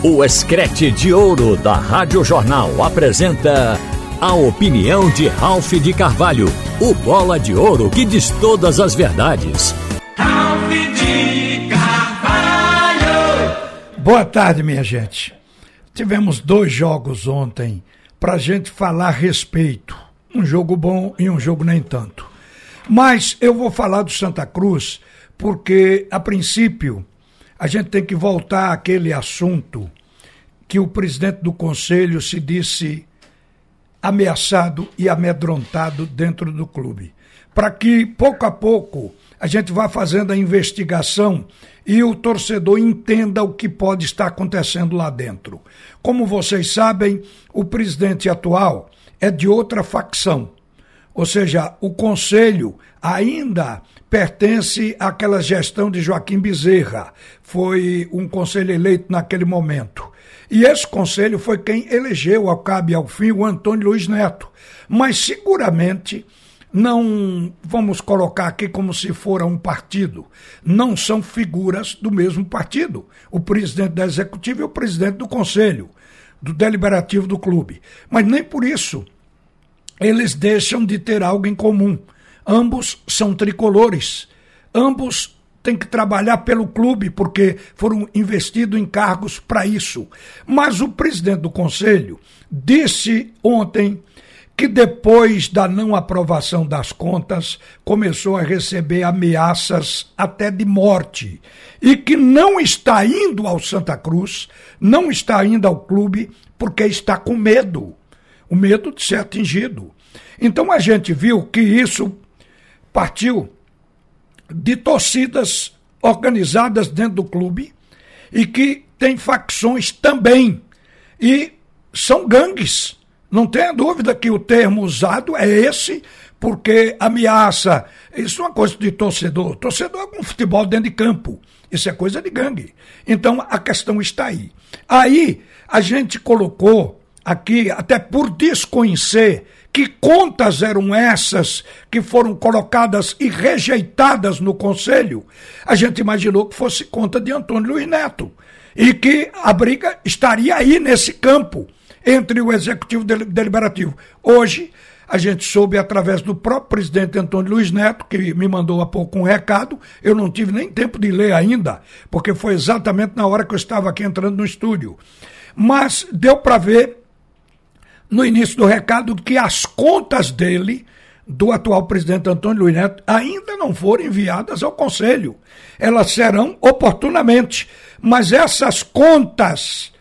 O Escrete de Ouro da Rádio Jornal apresenta a opinião de Ralph de Carvalho, o bola de ouro que diz todas as verdades. Ralph de Carvalho! Boa tarde, minha gente. Tivemos dois jogos ontem para gente falar a respeito. Um jogo bom e um jogo nem tanto. Mas eu vou falar do Santa Cruz porque, a princípio, a gente tem que voltar àquele assunto que o presidente do conselho se disse ameaçado e amedrontado dentro do clube. Para que, pouco a pouco, a gente vá fazendo a investigação e o torcedor entenda o que pode estar acontecendo lá dentro. Como vocês sabem, o presidente atual é de outra facção. Ou seja, o conselho ainda pertence àquela gestão de Joaquim Bezerra. Foi um conselho eleito naquele momento. E esse conselho foi quem elegeu ao cabo e ao fim o Antônio Luiz Neto. Mas seguramente não vamos colocar aqui como se fora um partido. Não são figuras do mesmo partido. O presidente da executiva e o presidente do conselho, do deliberativo do clube. Mas nem por isso eles deixam de ter algo em comum. Ambos são tricolores. Ambos têm que trabalhar pelo clube, porque foram investidos em cargos para isso. Mas o presidente do conselho disse ontem que depois da não aprovação das contas começou a receber ameaças até de morte e que não está indo ao Santa Cruz, não está indo ao clube porque está com medo o medo de ser atingido. Então a gente viu que isso partiu de torcidas organizadas dentro do clube e que tem facções também. E são gangues. Não tenha dúvida que o termo usado é esse, porque ameaça. Isso é uma coisa de torcedor. Torcedor é com futebol dentro de campo. Isso é coisa de gangue. Então a questão está aí. Aí a gente colocou aqui, até por desconhecer que contas eram essas que foram colocadas e rejeitadas no Conselho, a gente imaginou que fosse conta de Antônio Luiz Neto. E que a briga estaria aí nesse campo, entre o Executivo e o Deliberativo. Hoje, a gente soube através do próprio presidente Antônio Luiz Neto, que me mandou há pouco um recado, eu não tive nem tempo de ler ainda, porque foi exatamente na hora que eu estava aqui entrando no estúdio. Mas deu para ver no início do recado que as contas dele, do atual presidente Antônio Luiz Neto, ainda não foram enviadas ao Conselho. Elas serão oportunamente. Mas essas contas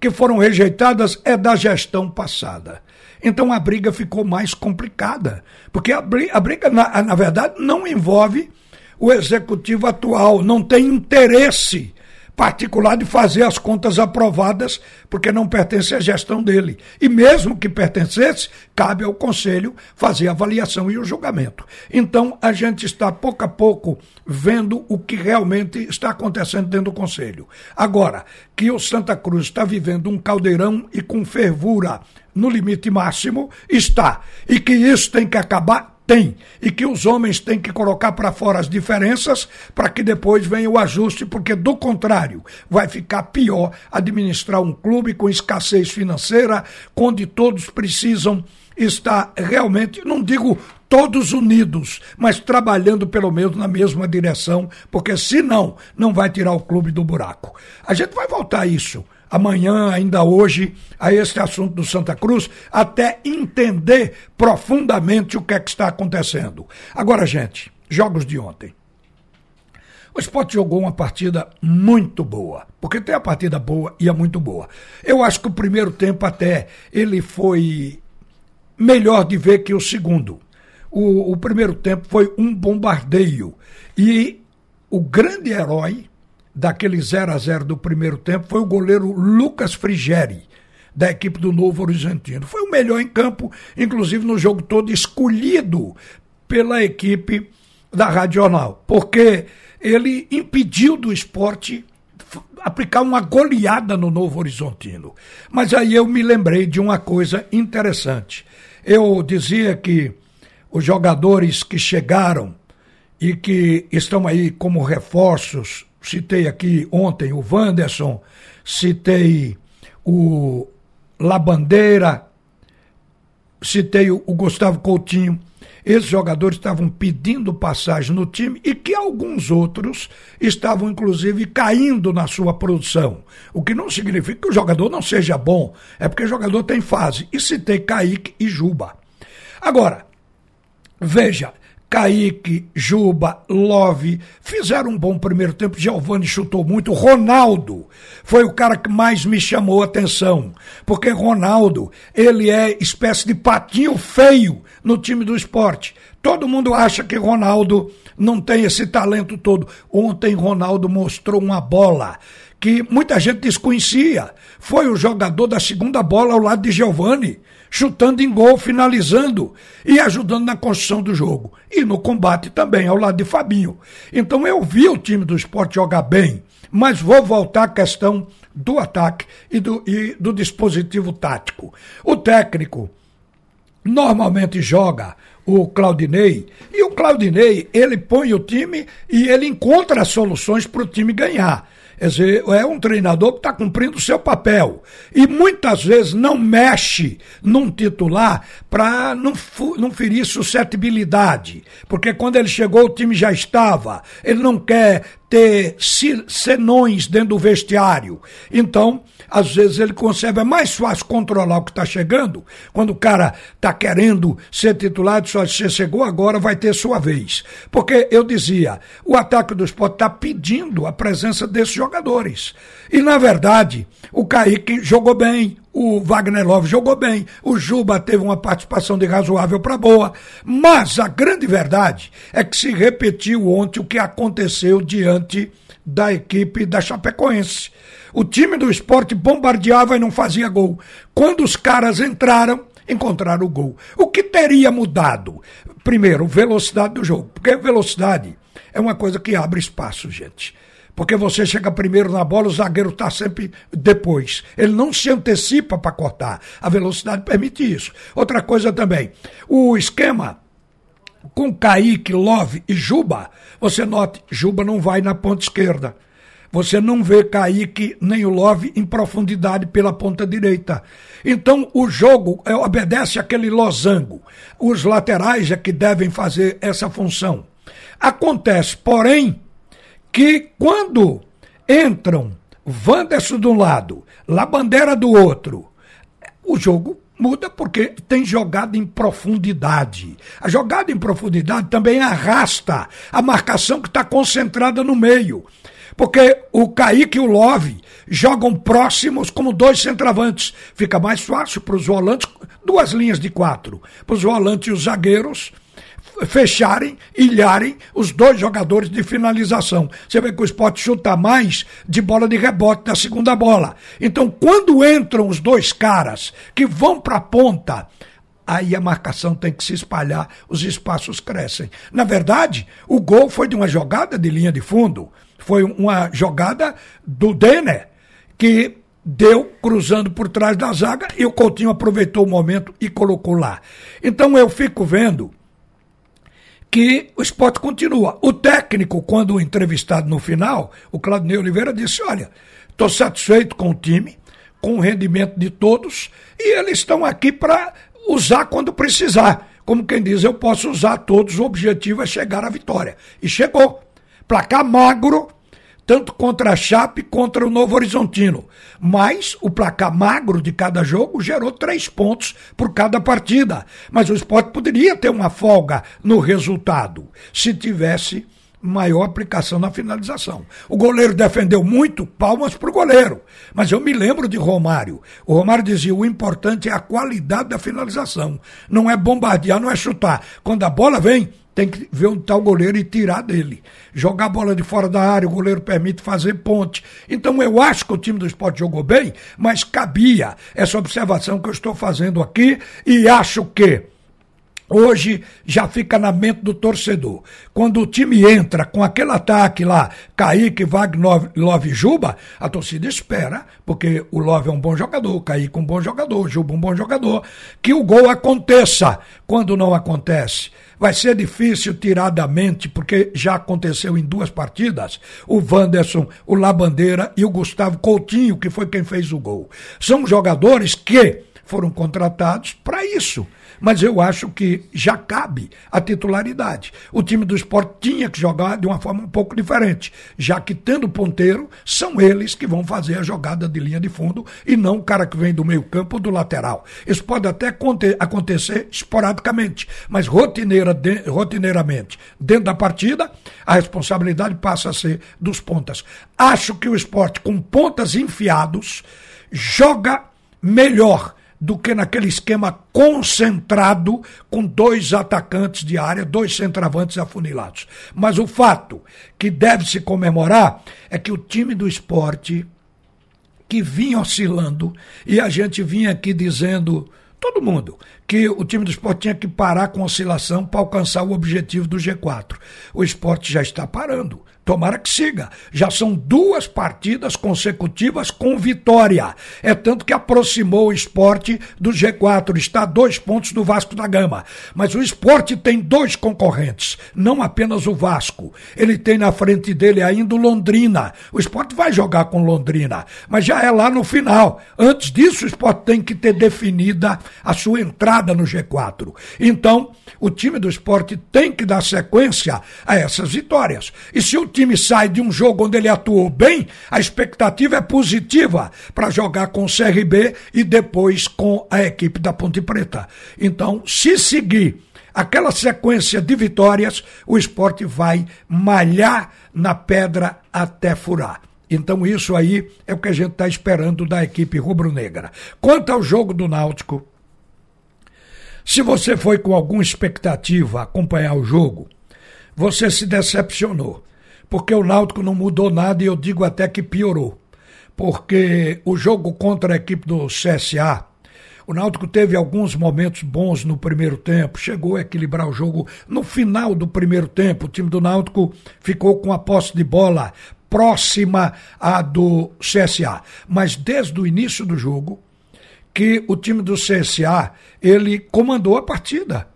que foram rejeitadas é da gestão passada. Então a briga ficou mais complicada. Porque a briga, a briga na, na verdade, não envolve o executivo atual, não tem interesse particular de fazer as contas aprovadas, porque não pertence à gestão dele. E mesmo que pertencesse, cabe ao Conselho fazer a avaliação e o julgamento. Então, a gente está pouco a pouco vendo o que realmente está acontecendo dentro do Conselho. Agora, que o Santa Cruz está vivendo um caldeirão e com fervura no limite máximo, está. E que isso tem que acabar, tem. E que os homens têm que colocar para fora as diferenças para que depois venha o ajuste, porque do contrário, vai ficar pior administrar um clube com escassez financeira, onde todos precisam estar realmente, não digo todos unidos, mas trabalhando pelo menos na mesma direção, porque senão não vai tirar o clube do buraco. A gente vai voltar a isso amanhã, ainda hoje, a esse assunto do Santa Cruz, até entender profundamente o que é que está acontecendo. Agora, gente, jogos de ontem. O Sport jogou uma partida muito boa, porque tem a partida boa e a muito boa. Eu acho que o primeiro tempo até ele foi melhor de ver que o segundo. O, o primeiro tempo foi um bombardeio e o grande herói daquele 0 a 0 do primeiro tempo foi o goleiro Lucas Frigeri, da equipe do Novo Horizontino. Foi o melhor em campo, inclusive no jogo todo, escolhido pela equipe da Rádio Jornal, porque ele impediu do esporte aplicar uma goleada no Novo Horizontino. Mas aí eu me lembrei de uma coisa interessante. Eu dizia que os jogadores que chegaram e que estão aí como reforços citei aqui ontem o Wanderson, citei o Labandeira, citei o, Gustavo Coutinho. Esses jogadores estavam pedindo passagem no time e que alguns outros estavam, inclusive, caindo na sua produção. O que não significa que o jogador não seja bom, é porque o jogador tem fase. E citei Kaique e Juba. Agora, veja, Kaique, Juba, Love fizeram um bom primeiro tempo. Giovanni chutou muito. Ronaldo foi o cara que mais me chamou a atenção. Porque Ronaldo, ele é espécie de patinho feio no time do esporte. Todo mundo acha que Ronaldo não tem esse talento todo. Ontem Ronaldo mostrou uma bola que muita gente desconhecia. Foi o jogador da segunda bola ao lado de Giovanni chutando em gol, finalizando e ajudando na construção do jogo. E no combate também, ao lado de Fabinho. Então eu vi o time do esporte jogar bem, mas vou voltar à questão do ataque e do, e do dispositivo tático. O técnico normalmente joga o Claudinei, e o Claudinei, ele põe o time e ele encontra soluções para o time ganhar. Quer dizer, é um treinador que está cumprindo o seu papel. E muitas vezes não mexe num titular para não, não ferir suscetibilidade. Porque quando ele chegou, o time já estava. Ele não quer ter senões dentro do vestiário. Então, às vezes ele consegue, é mais fácil controlar o que está chegando, quando o cara está querendo ser titular, só você chegou agora, vai ter sua vez. Porque eu dizia, o ataque do esporte está pedindo a presença desses jogadores. E, na verdade, o Kaique jogou bem, o Wagner Love jogou bem, o Juba teve uma participação de razoável para boa, mas a grande verdade é que se repetiu ontem o que aconteceu diante da equipe da Chapecoense. O time do esporte bombardeava e não fazia gol. Quando os caras entraram, encontraram o gol. O que teria mudado? Primeiro, velocidade do jogo, porque velocidade é uma coisa que abre espaço, gente porque você chega primeiro na bola, o zagueiro está sempre depois. Ele não se antecipa para cortar. A velocidade permite isso. Outra coisa também, o esquema com Kaique, Love e Juba, você note, Juba não vai na ponta esquerda. Você não vê Kaique nem o Love em profundidade pela ponta direita. Então o jogo é, obedece aquele losango. Os laterais é que devem fazer essa função. Acontece, porém, que quando entram Wanderson de um lado, Labandeira do outro, o jogo muda porque tem jogada em profundidade. A jogada em profundidade também arrasta a marcação que está concentrada no meio. Porque o Kaique e o Love jogam próximos como dois centravantes. Fica mais fácil para os volantes, duas linhas de quatro. Para os volantes e os zagueiros fecharem, ilharem os dois jogadores de finalização. Você vê que o esporte chuta mais de bola de rebote da segunda bola. Então, quando entram os dois caras que vão para a ponta, aí a marcação tem que se espalhar, os espaços crescem. Na verdade, o gol foi de uma jogada de linha de fundo. Foi uma jogada do Denner, que deu cruzando por trás da zaga e o Coutinho aproveitou o momento e colocou lá. Então eu fico vendo que o esporte continua. O técnico, quando entrevistado no final, o Claudinei Oliveira disse: Olha, estou satisfeito com o time, com o rendimento de todos, e eles estão aqui para usar quando precisar. Como quem diz, eu posso usar todos, o objetivo é chegar à vitória. E chegou. Placar magro, tanto contra a Chape contra o Novo Horizontino. Mas o placar magro de cada jogo gerou três pontos por cada partida. Mas o esporte poderia ter uma folga no resultado se tivesse maior aplicação na finalização. O goleiro defendeu muito, palmas para o goleiro. Mas eu me lembro de Romário. O Romário dizia: o importante é a qualidade da finalização. Não é bombardear, não é chutar. Quando a bola vem, tem que ver onde está o goleiro e tirar dele. Jogar a bola de fora da área, o goleiro permite fazer ponte. Então eu acho que o time do esporte jogou bem, mas cabia essa observação que eu estou fazendo aqui e acho que hoje já fica na mente do torcedor. Quando o time entra com aquele ataque lá, Kaique, Wagner, Love Juba, a torcida espera, porque o Love é um bom jogador, o Kaique um bom jogador, Juba um bom jogador, que o gol aconteça. Quando não acontece, vai ser difícil tirar da mente, porque já aconteceu em duas partidas, o Wanderson, o Labandeira e o Gustavo Coutinho, que foi quem fez o gol. São jogadores que foram contratados para isso mas eu acho que já cabe a titularidade. O time do esporte tinha que jogar de uma forma um pouco diferente, já que tendo ponteiro, são eles que vão fazer a jogada de linha de fundo e não o cara que vem do meio campo ou do lateral. Isso pode até acontecer esporadicamente, mas rotineira, de, rotineiramente, dentro da partida, a responsabilidade passa a ser dos pontas. Acho que o esporte com pontas enfiados joga melhor do que naquele esquema concentrado com dois atacantes de área, dois centravantes afunilados. Mas o fato que deve se comemorar é que o time do esporte, que vinha oscilando, e a gente vinha aqui dizendo, todo mundo, que o time do esporte tinha que parar com oscilação para alcançar o objetivo do G4. O esporte já está parando. Tomara que siga. Já são duas partidas consecutivas com vitória. É tanto que aproximou o esporte do G4. Está a dois pontos do Vasco da Gama. Mas o esporte tem dois concorrentes, não apenas o Vasco. Ele tem na frente dele ainda o Londrina. O esporte vai jogar com Londrina, mas já é lá no final. Antes disso, o esporte tem que ter definida a sua entrada no G4. Então, o time do esporte tem que dar sequência a essas vitórias. E se o time sai de um jogo onde ele atuou bem, a expectativa é positiva para jogar com o CRB e depois com a equipe da Ponte Preta. Então, se seguir aquela sequência de vitórias, o esporte vai malhar na pedra até furar. Então, isso aí é o que a gente está esperando da equipe rubro-negra. Quanto ao jogo do Náutico, se você foi com alguma expectativa acompanhar o jogo, você se decepcionou porque o Náutico não mudou nada e eu digo até que piorou. Porque o jogo contra a equipe do CSA, o Náutico teve alguns momentos bons no primeiro tempo, chegou a equilibrar o jogo no final do primeiro tempo. O time do Náutico ficou com a posse de bola próxima à do CSA. Mas desde o início do jogo, que o time do CSA, ele comandou a partida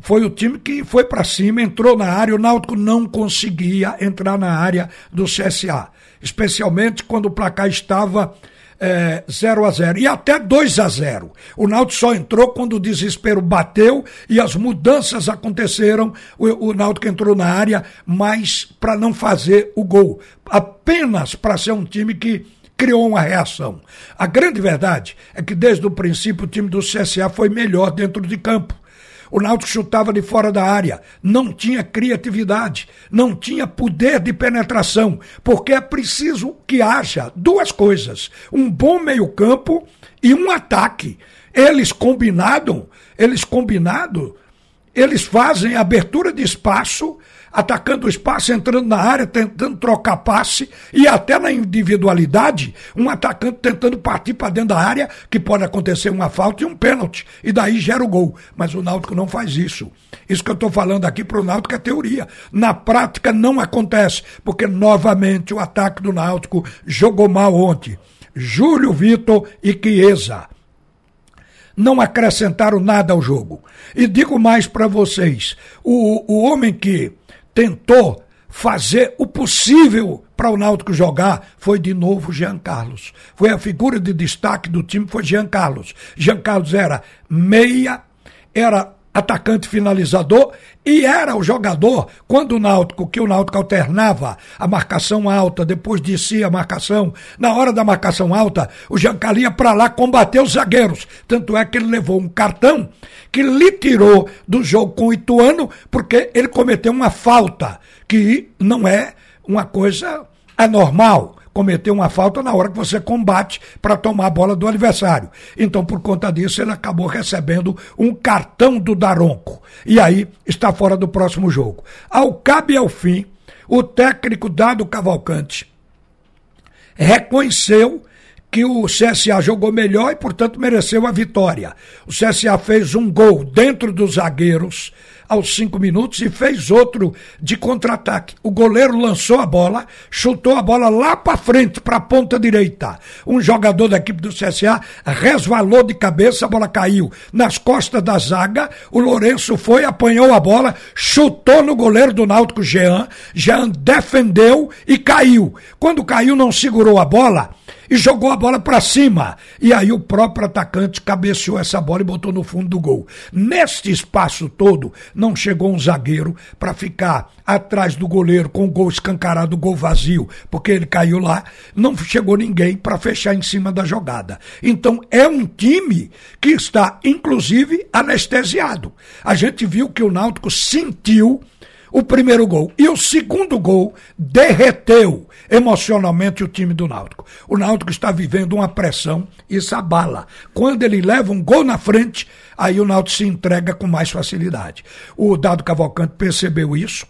foi o time que foi para cima, entrou na área, o Náutico não conseguia entrar na área do CSA, especialmente quando o placar estava é, 0 a 0 e até 2 a 0. O Náutico só entrou quando o desespero bateu e as mudanças aconteceram. O, o Náutico entrou na área, mas para não fazer o gol, apenas para ser um time que criou uma reação. A grande verdade é que desde o princípio o time do CSA foi melhor dentro de campo. O Náutico chutava de fora da área, não tinha criatividade, não tinha poder de penetração, porque é preciso que haja duas coisas: um bom meio-campo e um ataque. Eles combinado, eles combinado, eles fazem abertura de espaço atacando o espaço, entrando na área, tentando trocar passe e até na individualidade, um atacante tentando partir para dentro da área, que pode acontecer uma falta e um pênalti, e daí gera o gol. Mas o Náutico não faz isso. Isso que eu estou falando aqui para o Náutico é teoria. Na prática não acontece, porque novamente o ataque do Náutico jogou mal ontem. Júlio Vitor e Chiesa não acrescentaram nada ao jogo. E digo mais para vocês: o, o homem que tentou fazer o possível para o Náutico jogar foi de novo Jean Carlos. Foi a figura de destaque do time, foi Jean Carlos. Jean Carlos era meia, era atacante finalizador e era o jogador quando o Náutico, que o Náutico alternava a marcação alta, depois de si a marcação, na hora da marcação alta, o Giancarlo ia para lá combater os zagueiros. Tanto é que ele levou um cartão que lhe tirou do jogo com o Ituano porque ele cometeu uma falta que não é uma coisa anormal cometeu uma falta na hora que você combate para tomar a bola do adversário. Então, por conta disso, ele acabou recebendo um cartão do Daronco. E aí está fora do próximo jogo. Ao cabo e ao fim, o técnico Dado Cavalcante reconheceu que o CSA jogou melhor e, portanto, mereceu a vitória. O CSA fez um gol dentro dos zagueiros aos cinco minutos e fez outro de contra-ataque. O goleiro lançou a bola, chutou a bola lá para frente, para a ponta direita. Um jogador da equipe do CSA resvalou de cabeça, a bola caiu nas costas da zaga. O Lourenço foi, apanhou a bola, chutou no goleiro do Náutico Jean. Jean defendeu e caiu. Quando caiu, não segurou a bola e jogou a bola para cima. E aí o próprio atacante cabeceou essa bola e botou no fundo do gol. Neste espaço todo, não chegou um zagueiro para ficar atrás do goleiro com o gol escancarado, o gol vazio, porque ele caiu lá. Não chegou ninguém para fechar em cima da jogada. Então é um time que está, inclusive, anestesiado. A gente viu que o Náutico sentiu o primeiro gol. E o segundo gol derreteu emocionalmente o time do Náutico. O Náutico está vivendo uma pressão e isso abala. Quando ele leva um gol na frente, aí o Náutico se entrega com mais facilidade. O Dado Cavalcante percebeu isso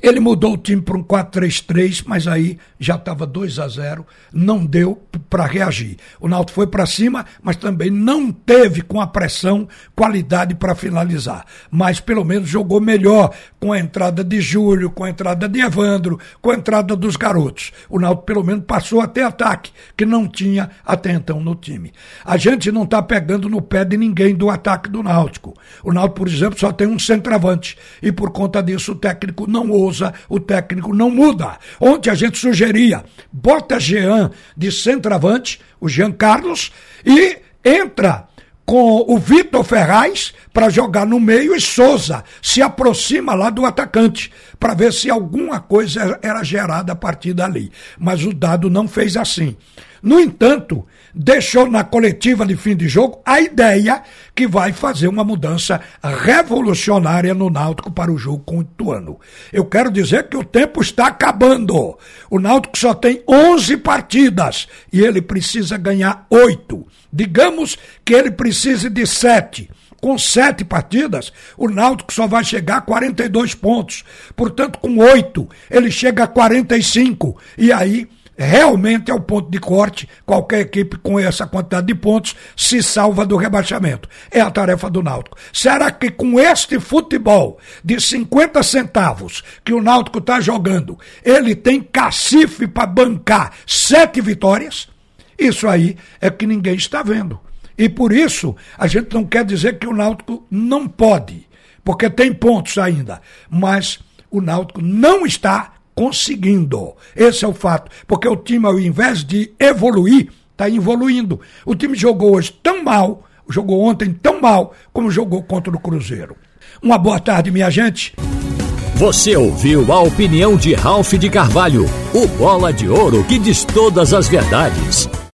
ele mudou o time para um 4-3-3, mas aí já estava 2 a 0, não deu para reagir. O Náutico foi para cima, mas também não teve com a pressão qualidade para finalizar. Mas pelo menos jogou melhor com a entrada de Júlio, com a entrada de Evandro, com a entrada dos garotos. O Náutico pelo menos passou até ataque, que não tinha até então no time. A gente não está pegando no pé de ninguém do ataque do Náutico. O Náutico, por exemplo, só tem um centroavante e por conta disso o técnico não ouve o técnico não muda. Ontem a gente sugeria, bota Jean de centroavante, o Jean Carlos, e entra com o Vitor Ferraz para jogar no meio e Souza se aproxima lá do atacante para ver se alguma coisa era gerada a partir dali. Mas o dado não fez assim. No entanto, deixou na coletiva de fim de jogo a ideia que vai fazer uma mudança revolucionária no Náutico para o jogo com o Ituano. Eu quero dizer que o tempo está acabando. O Náutico só tem 11 partidas e ele precisa ganhar 8. Digamos que ele precise de 7 com sete partidas, o Náutico só vai chegar a 42 pontos. Portanto, com oito, ele chega a 45. E aí realmente é o ponto de corte. Qualquer equipe com essa quantidade de pontos se salva do rebaixamento. É a tarefa do Náutico. Será que com este futebol de 50 centavos que o Náutico está jogando, ele tem cacife para bancar sete vitórias? Isso aí é que ninguém está vendo. E por isso, a gente não quer dizer que o Náutico não pode, porque tem pontos ainda, mas o Náutico não está conseguindo. Esse é o fato. Porque o time, ao invés de evoluir, está evoluindo. O time jogou hoje tão mal, jogou ontem tão mal, como jogou contra o Cruzeiro. Uma boa tarde, minha gente. Você ouviu a opinião de Ralph de Carvalho, o bola de ouro que diz todas as verdades.